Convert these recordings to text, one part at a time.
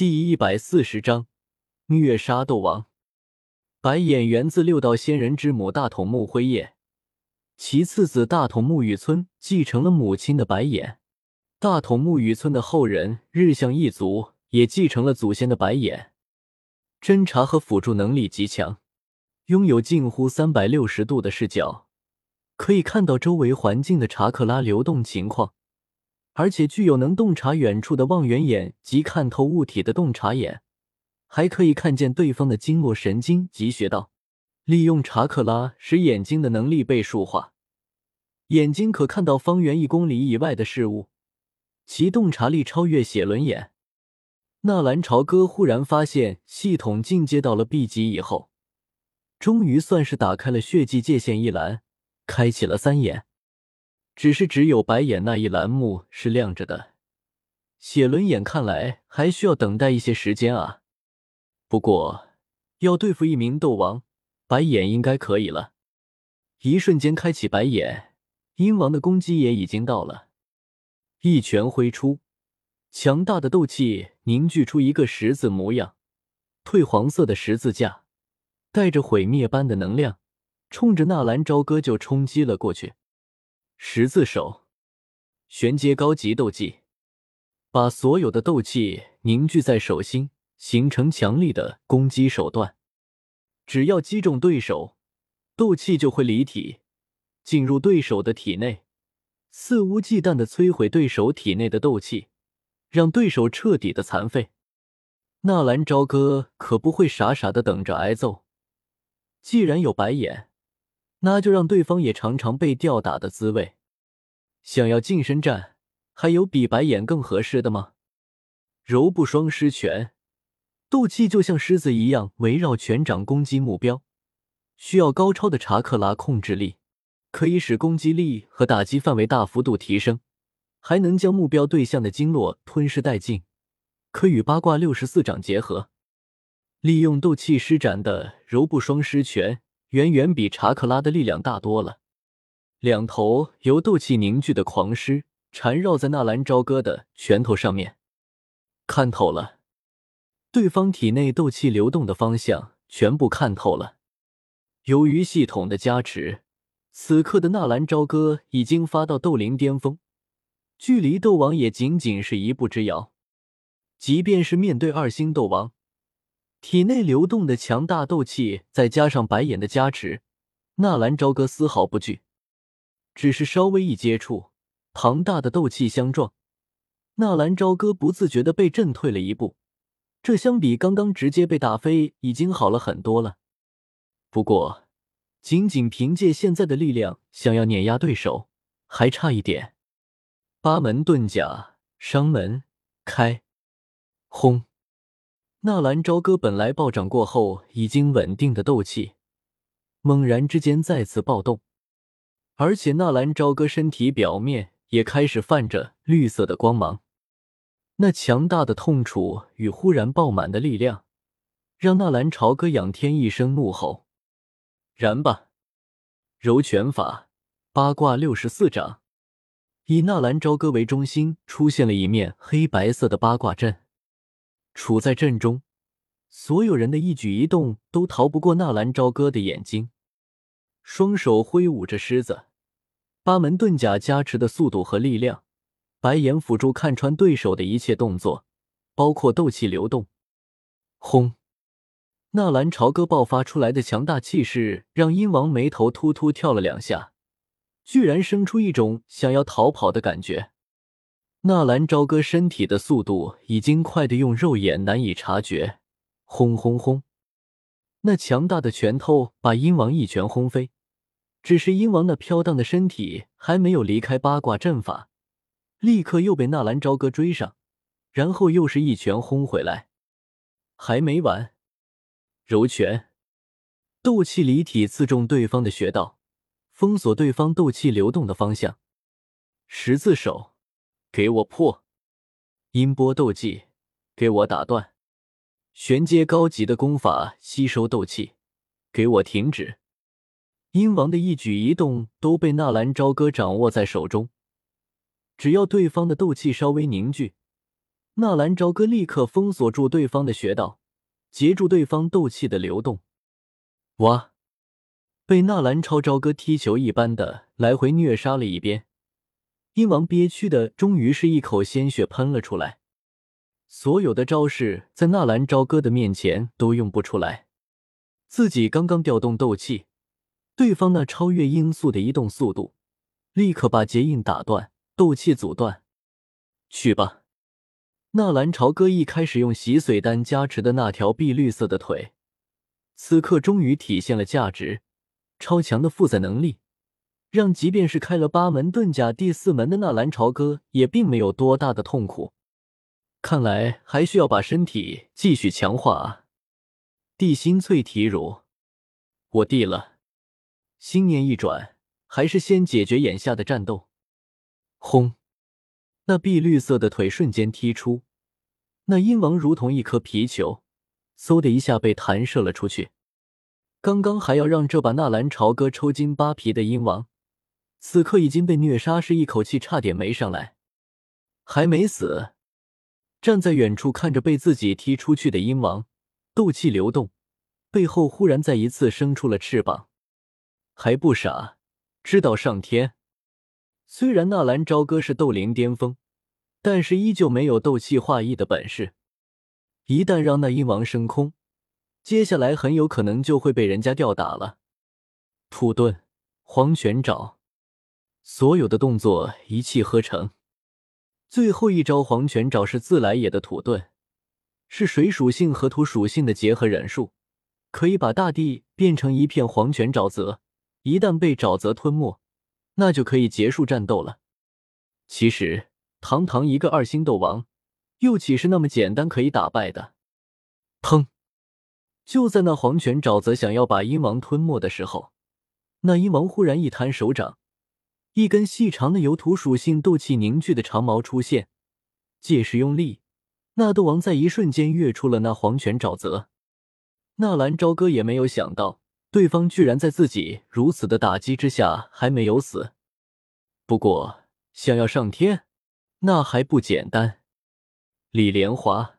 第一百四十章虐杀斗王。白眼源自六道仙人之母大筒木辉夜，其次子大筒木雨村继承了母亲的白眼。大筒木雨村的后人日向一族也继承了祖先的白眼。侦查和辅助能力极强，拥有近乎三百六十度的视角，可以看到周围环境的查克拉流动情况。而且具有能洞察远处的望远眼及看透物体的洞察眼，还可以看见对方的经络神经及穴道。利用查克拉使眼睛的能力倍数化，眼睛可看到方圆一公里以外的事物，其洞察力超越写轮眼。纳兰朝歌忽然发现，系统进阶到了 B 级以后，终于算是打开了血迹界限一栏，开启了三眼。只是只有白眼那一栏目是亮着的，写轮眼看来还需要等待一些时间啊。不过要对付一名斗王，白眼应该可以了。一瞬间开启白眼，鹰王的攻击也已经到了，一拳挥出，强大的斗气凝聚出一个十字模样，褪黄色的十字架，带着毁灭般的能量，冲着纳兰朝歌就冲击了过去。十字手，玄阶高级斗技，把所有的斗气凝聚在手心，形成强力的攻击手段。只要击中对手，斗气就会离体，进入对手的体内，肆无忌惮的摧毁对手体内的斗气，让对手彻底的残废。纳兰朝歌可不会傻傻的等着挨揍，既然有白眼。那就让对方也尝尝被吊打的滋味。想要近身战，还有比白眼更合适的吗？柔步双狮拳，斗气就像狮子一样围绕拳掌攻击目标，需要高超的查克拉控制力，可以使攻击力和打击范围大幅度提升，还能将目标对象的经络吞噬殆尽，可与八卦六十四掌结合，利用斗气施展的柔步双狮拳。远远比查克拉的力量大多了。两头由斗气凝聚的狂狮缠绕在纳兰朝歌的拳头上面，看透了，对方体内斗气流动的方向全部看透了。由于系统的加持，此刻的纳兰朝歌已经发到斗灵巅峰，距离斗王也仅仅是一步之遥。即便是面对二星斗王。体内流动的强大斗气，再加上白眼的加持，纳兰朝歌丝毫不惧。只是稍微一接触，庞大的斗气相撞，纳兰朝歌不自觉的被震退了一步。这相比刚刚直接被打飞，已经好了很多了。不过，仅仅凭借现在的力量，想要碾压对手，还差一点。八门遁甲，伤门开，轰！纳兰朝歌本来暴涨过后已经稳定的斗气，猛然之间再次暴动，而且纳兰朝歌身体表面也开始泛着绿色的光芒。那强大的痛楚与忽然爆满的力量，让纳兰朝歌仰天一声怒吼：“燃吧！”柔拳法八卦六十四掌，以纳兰朝歌为中心，出现了一面黑白色的八卦阵。处在阵中，所有人的一举一动都逃不过纳兰朝歌的眼睛。双手挥舞着狮子，八门遁甲加持的速度和力量，白眼辅助看穿对手的一切动作，包括斗气流动。轰！纳兰朝歌爆发出来的强大气势，让鹰王眉头突突跳了两下，居然生出一种想要逃跑的感觉。纳兰朝歌身体的速度已经快的用肉眼难以察觉，轰轰轰！那强大的拳头把鹰王一拳轰飞，只是鹰王那飘荡的身体还没有离开八卦阵法，立刻又被纳兰朝歌追上，然后又是一拳轰回来，还没完！柔拳，斗气离体刺中对方的穴道，封锁对方斗气流动的方向，十字手。给我破！音波斗技，给我打断！玄阶高级的功法吸收斗气，给我停止！鹰王的一举一动都被纳兰朝歌掌握在手中，只要对方的斗气稍微凝聚，纳兰朝歌立刻封锁住对方的穴道，截住对方斗气的流动。哇！被纳兰超朝歌踢球一般的来回虐杀了一边，鹰王憋屈的终于是一口鲜血喷了出来。所有的招式在纳兰朝歌的面前都用不出来，自己刚刚调动斗气，对方那超越音速的移动速度，立刻把结印打断，斗气阻断。去吧！纳兰朝歌一开始用洗髓丹加持的那条碧绿色的腿，此刻终于体现了价值。超强的负载能力，让即便是开了八门遁甲第四门的纳兰朝歌也并没有多大的痛苦。看来还需要把身体继续强化啊！地心淬体乳，我地了。心念一转，还是先解决眼下的战斗。轰！那碧绿色的腿瞬间踢出，那阴王如同一颗皮球，嗖的一下被弹射了出去。刚刚还要让这把纳兰朝歌抽筋扒皮的阴王，此刻已经被虐杀，是一口气差点没上来，还没死。站在远处看着被自己踢出去的鹰王，斗气流动，背后忽然再一次生出了翅膀，还不傻，知道上天。虽然纳兰朝歌是斗灵巅峰，但是依旧没有斗气化翼的本事。一旦让那鹰王升空，接下来很有可能就会被人家吊打了。土遁、黄泉爪，所有的动作一气呵成。最后一招黄泉爪是自来也的土遁，是水属性和土属性的结合忍术，可以把大地变成一片黄泉沼泽。一旦被沼泽吞没，那就可以结束战斗了。其实，堂堂一个二星斗王，又岂是那么简单可以打败的？砰！就在那黄泉沼泽想要把鹰王吞没的时候，那鹰王忽然一摊手掌。一根细长的由土属性斗气凝聚的长矛出现，借势用力，那斗王在一瞬间跃出了那黄泉沼泽。纳兰朝歌也没有想到，对方居然在自己如此的打击之下还没有死。不过，想要上天，那还不简单。李莲华，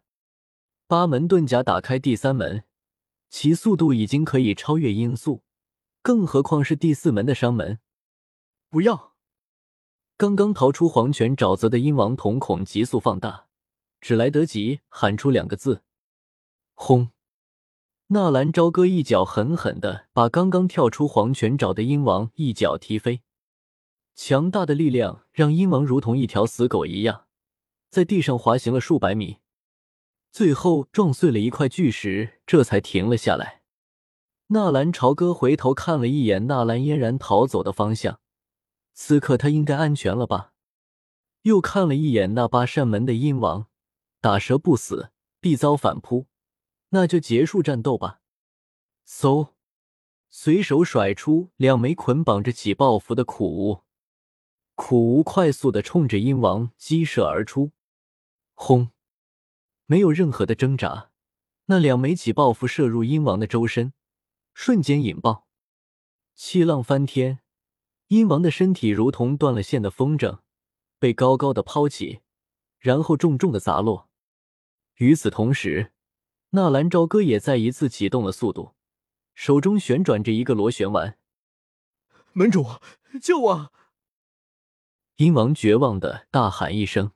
八门遁甲打开第三门，其速度已经可以超越音速，更何况是第四门的伤门。不要！刚刚逃出黄泉沼泽的鹰王瞳孔急速放大，只来得及喊出两个字：“轰！”纳兰朝歌一脚狠狠的把刚刚跳出黄泉沼的鹰王一脚踢飞，强大的力量让鹰王如同一条死狗一样，在地上滑行了数百米，最后撞碎了一块巨石，这才停了下来。纳兰朝歌回头看了一眼纳兰嫣然逃走的方向。此刻他应该安全了吧？又看了一眼那八扇门的阴王，打蛇不死，必遭反扑，那就结束战斗吧。嗖，随手甩出两枚捆绑着起爆符的苦无，苦无快速的冲着阴王击射而出。轰！没有任何的挣扎，那两枚起爆符射入阴王的周身，瞬间引爆，气浪翻天。阴王的身体如同断了线的风筝，被高高的抛起，然后重重的砸落。与此同时，纳兰朝歌也再一次启动了速度，手中旋转着一个螺旋丸。门主，救我！阴王绝望的大喊一声。